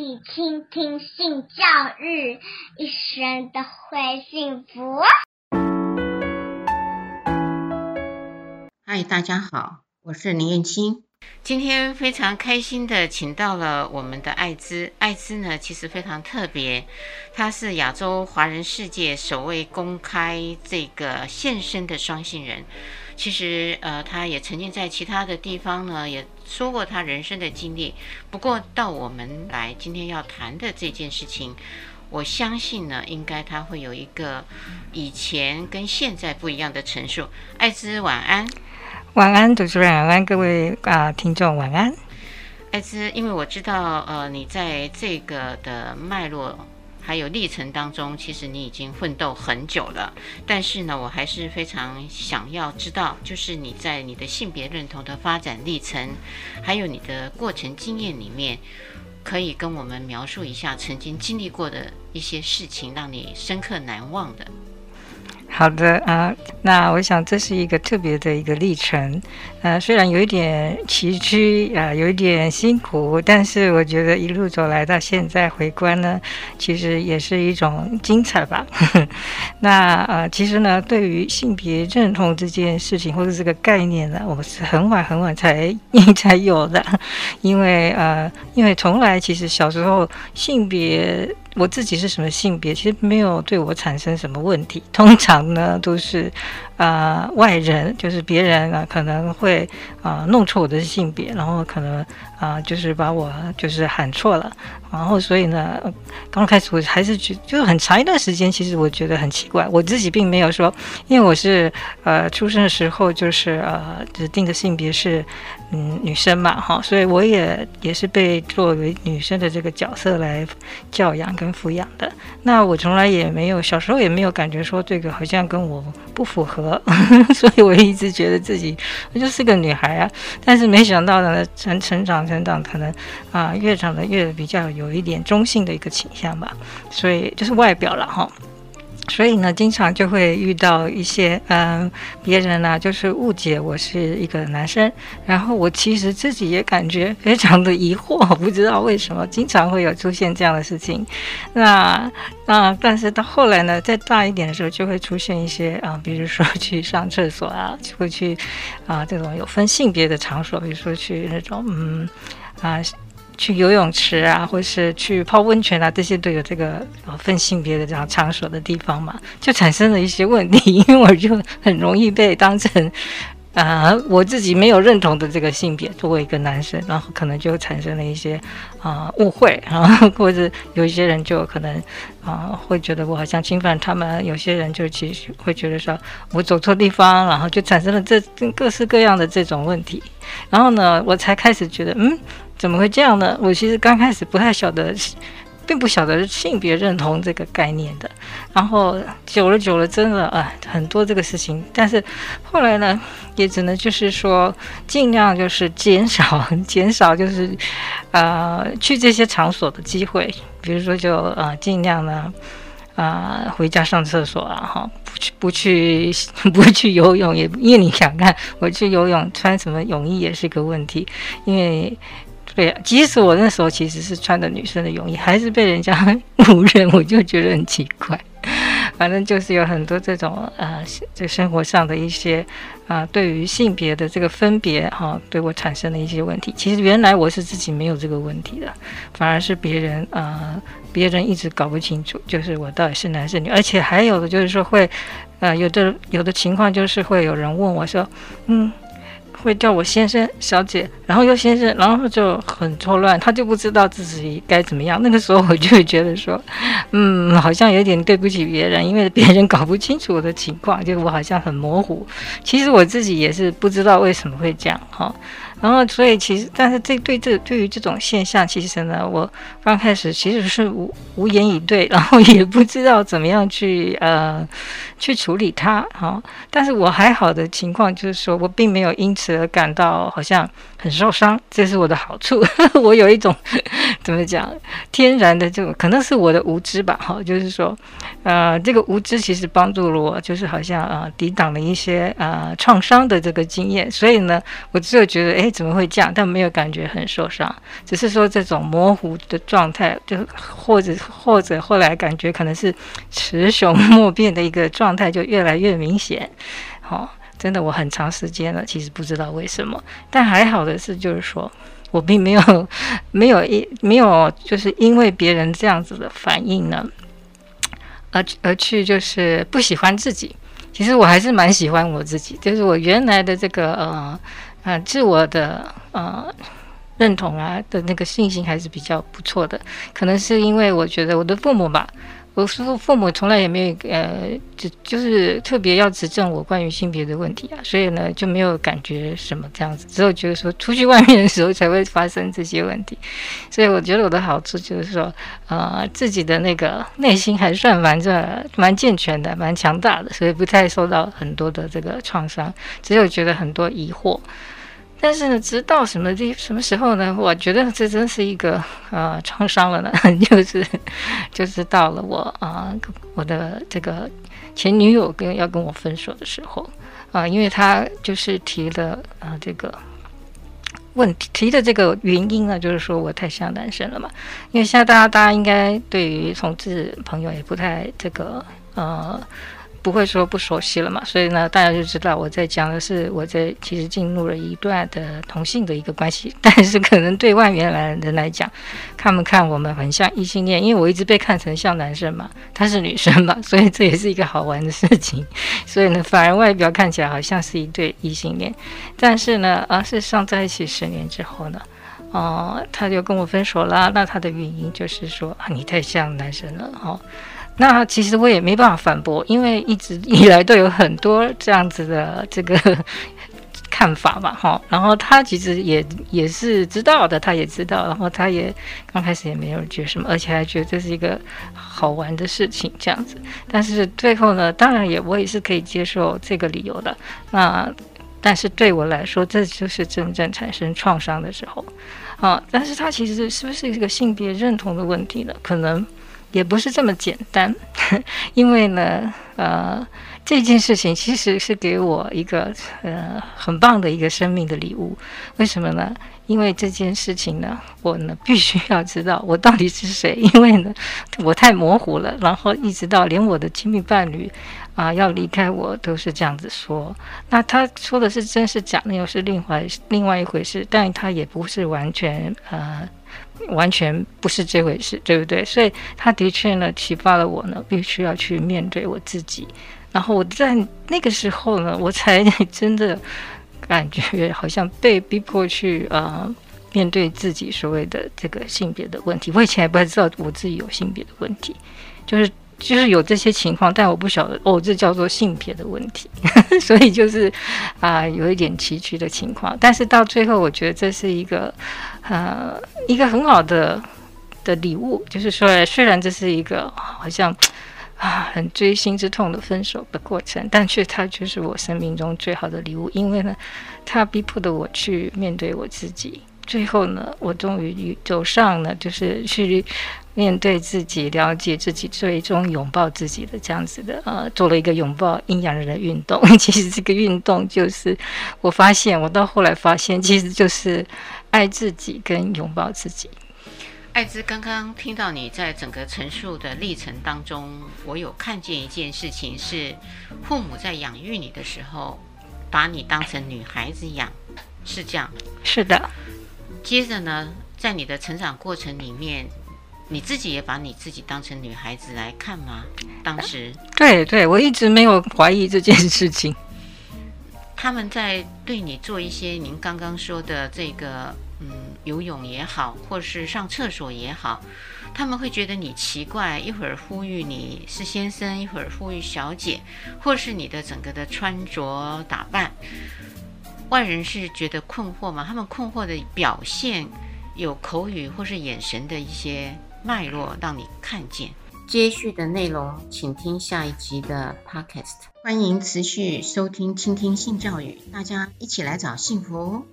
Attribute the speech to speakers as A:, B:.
A: 起倾听性教育，一生都会幸福。
B: 嗨，大家好，我是林燕青。今天非常开心的请到了我们的艾滋。艾滋呢，其实非常特别，她是亚洲华人世界首位公开这个现身的双性人。其实，呃，他也曾经在其他的地方呢，也说过他人生的经历。不过，到我们来今天要谈的这件事情，我相信呢，应该他会有一个以前跟现在不一样的陈述。艾姿，晚安。
C: 晚安，主持人，晚安，各位啊、呃，听众，晚安。
B: 艾姿，因为我知道，呃，你在这个的脉络还有历程当中，其实你已经奋斗很久了。但是呢，我还是非常想要知道，就是你在你的性别认同的发展历程，还有你的过程经验里面，可以跟我们描述一下曾经经历过的一些事情，让你深刻难忘的。
C: 好的啊，那我想这是一个特别的一个历程，呃，虽然有一点崎岖啊，有一点辛苦，但是我觉得一路走来到现在回观呢，其实也是一种精彩吧。那呃，其实呢，对于性别认同这件事情或者这个概念呢，我是很晚很晚才 才有的，因为呃，因为从来其实小时候性别。我自己是什么性别，其实没有对我产生什么问题。通常呢，都是啊、呃，外人，就是别人啊，可能会啊、呃、弄错我的性别，然后可能啊、就是把我就是喊错了。然后所以呢，刚开始我还是觉，就是很长一段时间，其实我觉得很奇怪。我自己并没有说，因为我是呃出生的时候就是呃指定的性别是嗯女生嘛，哈，所以我也也是被作为女生的这个角色来教养。跟抚养的，那我从来也没有，小时候也没有感觉说这个好像跟我不符合，所以我一直觉得自己我就是个女孩啊。但是没想到呢，成成长成长，可能啊越长得越比较有一点中性的一个倾向吧，所以就是外表了哈。所以呢，经常就会遇到一些嗯，别人呢、就是误解我是一个男生，然后我其实自己也感觉非常的疑惑，不知道为什么经常会有出现这样的事情。那 那但是到后来呢，再大一点的时候，就会出现一些啊，比如说去上厕所啊，就会去啊这种有分性别的场所，比如说去那种嗯啊。去游泳池啊，或是去泡温泉啊，这些都有这个分性别的这样场所的地方嘛，就产生了一些问题，因为我就很容易被当成啊、我自己没有认同的这个性别作为一个男生，然后可能就产生了一些啊、误会，然后 或者有一些人就可能啊、会觉得我好像侵犯他们，有些人就其实会觉得说我走错地方，然后就产生了这各式各样的这种问题，然后呢，我才开始觉得嗯。怎么会这样呢？我其实刚开始不太晓得，并不晓得性别认同这个概念的。然后久了久了，真的啊，很多这个事情。但是后来呢，也只能就是说，尽量就是减少 减少，就是呃去这些场所的机会。比如说就，就呃尽量呢啊、回家上厕所啊，哈，不去不去 不去游泳，也因为你想看我去游泳穿什么泳衣也是个问题，因为。对，即使我那时候其实是穿的女生的泳衣，还是被人家 误认，我就觉得很奇怪。反正就是有很多这种呃，这生活上的一些啊、对于性别的这个分别哈、对我产生了一些问题。其实原来我是自己没有这个问题的，反而是别人啊、别人一直搞不清楚，就是我到底是男是女。而且还有的就是说会，呃，有的有的情况就是会有人问我说，嗯。会叫我先生、小姐，然后又先生，然后就很错乱，他就不知道自己该怎么样。那个时候我就会觉得说，嗯，好像有点对不起别人，因为别人搞不清楚我的情况，就我好像很模糊。其实我自己也是不知道为什么会这样哈。然后，所以其实，但是这对这对于这种现象，其实呢，我刚开始其实是无无言以对，然后也不知道怎么样去呃去处理它哈。但是我还好的情况就是说，我并没有因此而感到好像很受伤，这是我的好处。我有一种怎么讲，天然的这种，可能是我的无知吧哈。就是说，呃，这个无知其实帮助了我，就是好像呃抵挡了一些呃创伤的这个经验。所以呢，我只有觉得哎。怎么会这样？但没有感觉很受伤，只是说这种模糊的状态，就或者或者后来感觉可能是雌雄莫辨的一个状态，就越来越明显。好、哦，真的我很长时间了，其实不知道为什么，但还好的是，就是说我并没有没有一没有就是因为别人这样子的反应呢，而而去就是不喜欢自己。其实我还是蛮喜欢我自己，就是我原来的这个呃啊自我的呃认同啊的那个信心还是比较不错的，可能是因为我觉得我的父母吧。我说父母从来也没有呃，就就是特别要指正我关于性别的问题啊，所以呢就没有感觉什么这样子，只有觉得说出去外面的时候才会发生这些问题，所以我觉得我的好处就是说，呃，自己的那个内心还算蛮这蛮健全的，蛮强大的，所以不太受到很多的这个创伤，只有觉得很多疑惑。但是呢，直到什么地什么时候呢？我觉得这真是一个呃创伤了呢，就是就是到了我啊、我的这个前女友跟要跟我分手的时候啊、因为她就是提了啊、这个问题，提的这个原因呢，就是说我太像男生了嘛。因为现在大家大家应该对于同志朋友也不太这个呃。不会说不熟悉了嘛，所以呢，大家就知道我在讲的是我在其实进入了一段的同性的一个关系，但是可能对外面来人来讲，看不看我们很像异性恋，因为我一直被看成像男生嘛，他是女生嘛，所以这也是一个好玩的事情。所以呢，反而外表看起来好像是一对异性恋，但是呢，啊，事实上在一起十年之后呢，哦、他就跟我分手了。那他的原因就是说啊，你太像男生了，哦。那其实我也没办法反驳，因为一直以来都有很多这样子的这个看法嘛，哈。然后他其实也也是知道的，他也知道，然后他也刚开始也没有觉什么，而且还觉得这是一个好玩的事情这样子。但是最后呢，当然也我也是可以接受这个理由的。那但是对我来说，这就是真正产生创伤的时候啊。但是他其实是不是一个性别认同的问题呢？可能。也不是这么简单，因为呢，呃，这件事情其实是给我一个呃很棒的一个生命的礼物。为什么呢？因为这件事情呢，我呢必须要知道我到底是谁，因为呢我太模糊了。然后一直到连我的亲密伴侣啊、要离开我都是这样子说。那他说的是真是假，那又是另外另外一回事。但他也不是完全呃。完全不是这回事，对不对？所以他的确呢，启发了我呢，必须要去面对我自己。然后我在那个时候呢，我才 真的感觉好像被逼迫去、呃、面对自己所谓的这个性别的问题。我以前还不太知道我自己有性别的问题，就是。就是有这些情况，但我不晓得哦，这叫做性别的问题，所以就是啊、有一点崎岖的情况。但是到最后，我觉得这是一个呃一个很好的的礼物，就是说，虽然这是一个好像啊很锥心之痛的分手的过程，但却它就是我生命中最好的礼物，因为呢，它逼迫的我去面对我自己。最后呢，我终于走上了，就是去。面对自己，了解自己，最终拥抱自己的这样子的，呃，做了一个拥抱阴阳人的运动。其实这个运动就是，我发现，我到后来发现，其实就是爱自己跟拥抱自己。
B: 艾芝，刚刚听到你在整个陈述的历程当中，我有看见一件事情是，父母在养育你的时候，把你当成女孩子养，是这样？
C: 是的。
B: 接着呢，在你的成长过程里面。你自己也把你自己当成女孩子来看吗？当时，
C: 对对，我一直没有怀疑这件事情。
B: 他们在对你做一些您刚刚说的这个，嗯，游泳也好，或是上厕所也好，他们会觉得你奇怪，一会儿呼吁你是先生，一会儿呼吁小姐，或是你的整个的穿着打扮，外人是觉得困惑吗？他们困惑的表现有口语或是眼神的一些。脉络让你看见。接续的内容，请听下一集的 Podcast。欢迎持续收听、倾听性教育，大家一起来找幸福。